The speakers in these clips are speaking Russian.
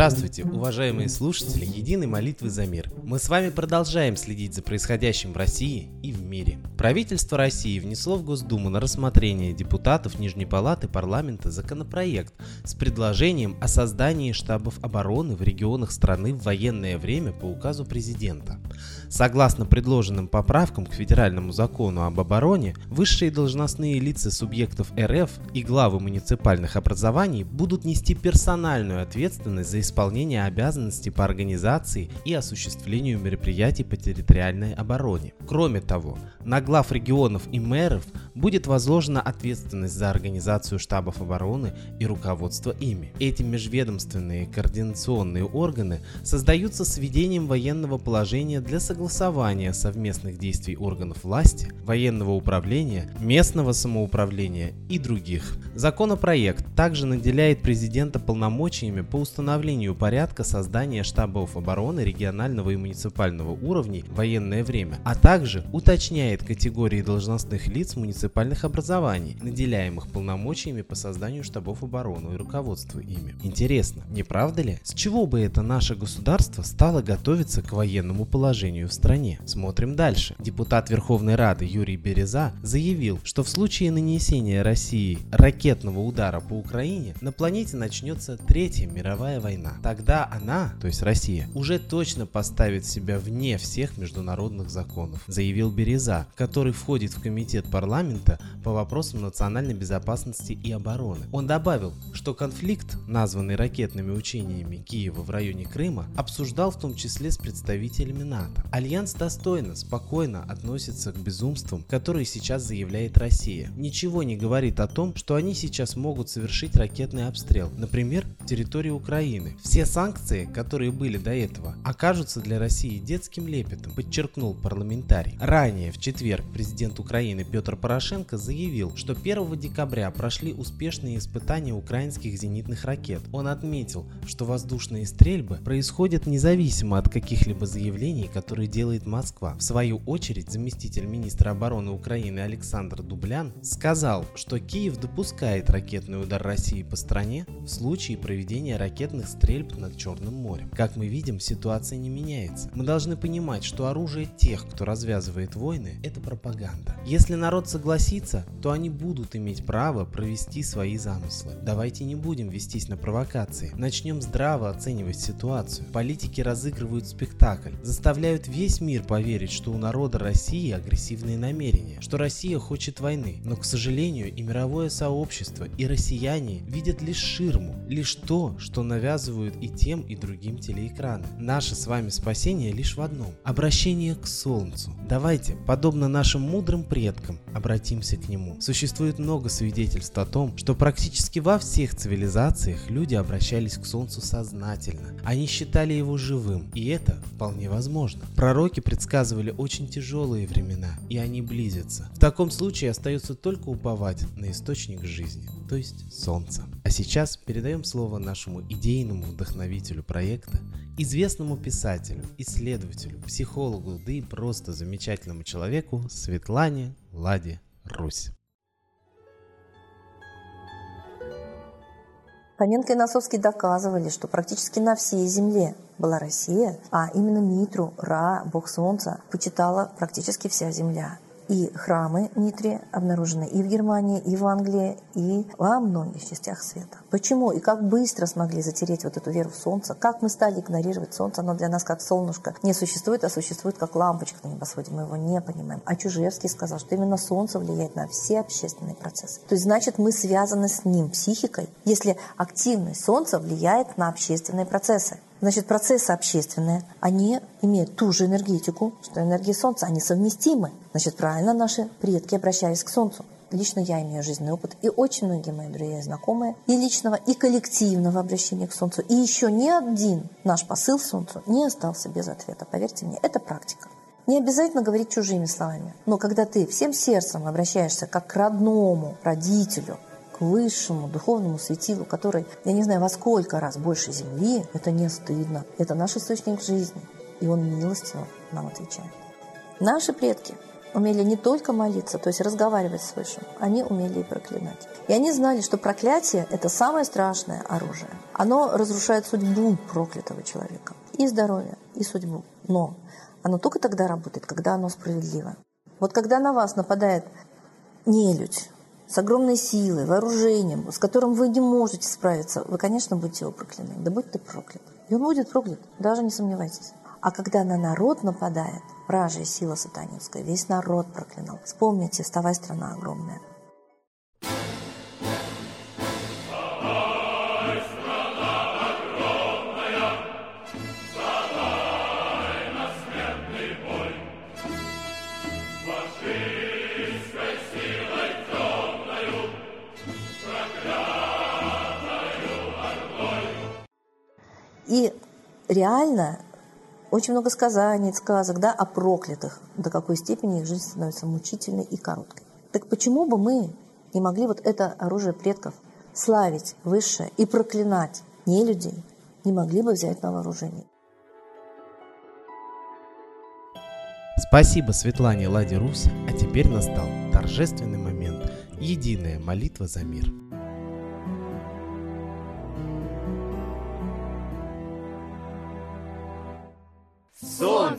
Здравствуйте, уважаемые слушатели Единой молитвы за мир. Мы с вами продолжаем следить за происходящим в России и в мире. Правительство России внесло в Госдуму на рассмотрение депутатов Нижней Палаты парламента законопроект с предложением о создании штабов обороны в регионах страны в военное время по указу президента. Согласно предложенным поправкам к федеральному закону об обороне, высшие должностные лица субъектов РФ и главы муниципальных образований будут нести персональную ответственность за исполнение обязанностей по организации и осуществлению мероприятий по территориальной обороне. Кроме того, на глав регионов и мэров будет возложена ответственность за организацию штабов обороны и руководство ими. Эти межведомственные координационные органы создаются с введением военного положения для согласования совместных действий органов власти, военного управления, местного самоуправления и других. Законопроект также наделяет президента полномочиями по установлению порядка создания штабов обороны регионального и муниципального уровней в военное время, а также уточняет категории должностных лиц муниципальных образований, наделяемых полномочиями по созданию штабов обороны и руководству ими. Интересно, не правда ли? С чего бы это наше государство стало готовиться к военному положению в стране? Смотрим дальше. Депутат Верховной Рады Юрий Береза заявил, что в случае нанесения России ракетного удара по Украине на планете начнется Третья мировая война. Тогда она, то есть Россия, уже точно поставит себя вне всех международных законов, заявил Береза, который входит в комитет парламента по вопросам национальной безопасности и обороны. Он добавил, что конфликт, названный ракетными учениями Киева в районе Крыма, обсуждал в том числе с представителями НАТО. Альянс достойно, спокойно относится к безумствам, которые сейчас заявляет Россия. Ничего не говорит о том, что они сейчас могут совершить ракетный обстрел, например, территории Украины. Все санкции, которые были до этого, окажутся для России детским лепетом, подчеркнул парламентарий. Ранее, в четверг, президент Украины Петр Порошенко заявил, что 1 декабря прошли успешные испытания украинских зенитных ракет. Он отметил, что воздушные стрельбы происходят независимо от каких-либо заявлений, которые делает Москва. В свою очередь, заместитель министра обороны Украины Александр Дублян сказал, что Киев допускает ракетный удар России по стране в случае проведения ракетных стрельб над Черным морем. Как мы видим, ситуация не меняется. Мы должны понимать, что оружие тех, кто развязывает войны, это пропаганда. Если народ согласится, то они будут иметь право провести свои замыслы. Давайте не будем вестись на провокации. Начнем здраво оценивать ситуацию. Политики разыгрывают спектакль, заставляют весь мир поверить, что у народа России агрессивные намерения, что Россия хочет войны. Но, к сожалению, и мировое сообщество, и россияне видят лишь ширму, лишь то, что навязывают и тем, и другим телеэкраны. Наше с вами спасение лишь в одном – обращение к Солнцу. Давайте, подобно нашим мудрым предкам, обратимся к нему. Существует много свидетельств о том, что практически во всех цивилизациях люди обращались к Солнцу сознательно. Они считали его живым, и это вполне возможно. Пророки предсказывали очень тяжелые времена, и они близятся. В таком случае остается только уповать на источник жизни, то есть Солнце. А сейчас передаем слово нашему идейному вдохновителю проекта, известному писателю, исследователю, психологу, да и просто замечательному человеку Светлане Ладе Русь. Фоменко и Носовский доказывали, что практически на всей Земле была Россия, а именно Митру, Ра, бог солнца, почитала практически вся Земля. И храмы Митри обнаружены и в Германии, и в Англии, и во многих частях света. Почему и как быстро смогли затереть вот эту веру в Солнце? Как мы стали игнорировать Солнце? Оно для нас как солнышко не существует, а существует как лампочка на небосводе. Мы его не понимаем. А Чужевский сказал, что именно Солнце влияет на все общественные процессы. То есть, значит, мы связаны с ним психикой, если активность Солнца влияет на общественные процессы. Значит, процессы общественные, они имеют ту же энергетику, что энергия Солнца, они совместимы. Значит, правильно наши предки обращались к Солнцу. Лично я имею жизненный опыт, и очень многие мои друзья и знакомые, и личного, и коллективного обращения к Солнцу. И еще ни один наш посыл Солнцу не остался без ответа. Поверьте мне, это практика. Не обязательно говорить чужими словами, но когда ты всем сердцем обращаешься как к родному родителю, высшему духовному светилу, который, я не знаю, во сколько раз больше Земли, это не стыдно. Это наш источник жизни. И он милостиво нам отвечает. Наши предки умели не только молиться, то есть разговаривать с Высшим, они умели и проклинать. И они знали, что проклятие – это самое страшное оружие. Оно разрушает судьбу проклятого человека. И здоровье, и судьбу. Но оно только тогда работает, когда оно справедливо. Вот когда на вас нападает нелюдь, с огромной силой, вооружением, с которым вы не можете справиться, вы, конечно, будете его проклинать. Да будь ты проклят. И он будет проклят, даже не сомневайтесь. А когда на народ нападает вражья сила сатанинская, весь народ проклинал. Вспомните, вставай, страна огромная. И реально очень много сказаний, сказок да, о проклятых, до какой степени их жизнь становится мучительной и короткой. Так почему бы мы не могли вот это оружие предков славить высшее и проклинать не людей, не могли бы взять на вооружение? Спасибо Светлане Ладе Русь, а теперь настал торжественный момент – единая молитва за мир.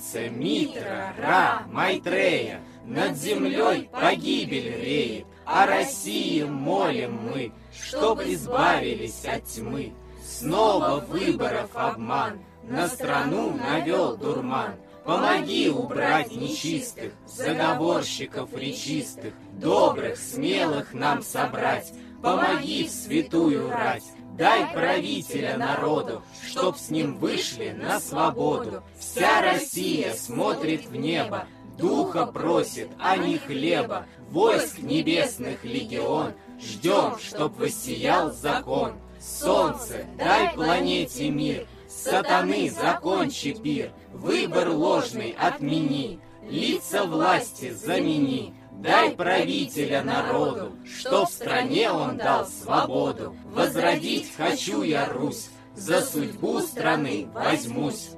Солнце, Митра, Ра, Майтрея, Над землей погибель реет, О России молим мы, Чтоб избавились от тьмы. Снова выборов обман, На страну навел дурман. Помоги убрать нечистых, Заговорщиков речистых, Добрых, смелых нам собрать, Помоги в святую рать, Дай правителя народу, чтоб с ним вышли на свободу. Вся Россия смотрит в небо, духа просит, а не хлеба. Войск небесных легион, ждем, чтоб воссиял закон. Солнце, дай планете мир, сатаны закончи пир, выбор ложный отмени, лица власти замени. Дай правителя народу, что в стране он дал свободу. Возродить хочу я Русь, за судьбу страны возьмусь.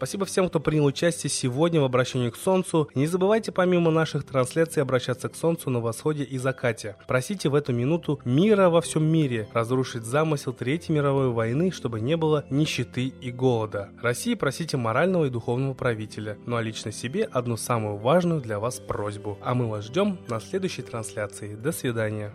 Спасибо всем, кто принял участие сегодня в обращении к Солнцу. Не забывайте помимо наших трансляций обращаться к Солнцу на восходе и закате. Просите в эту минуту мира во всем мире, разрушить замысел Третьей мировой войны, чтобы не было нищеты и голода. России просите морального и духовного правителя, ну а лично себе одну самую важную для вас просьбу. А мы вас ждем на следующей трансляции. До свидания.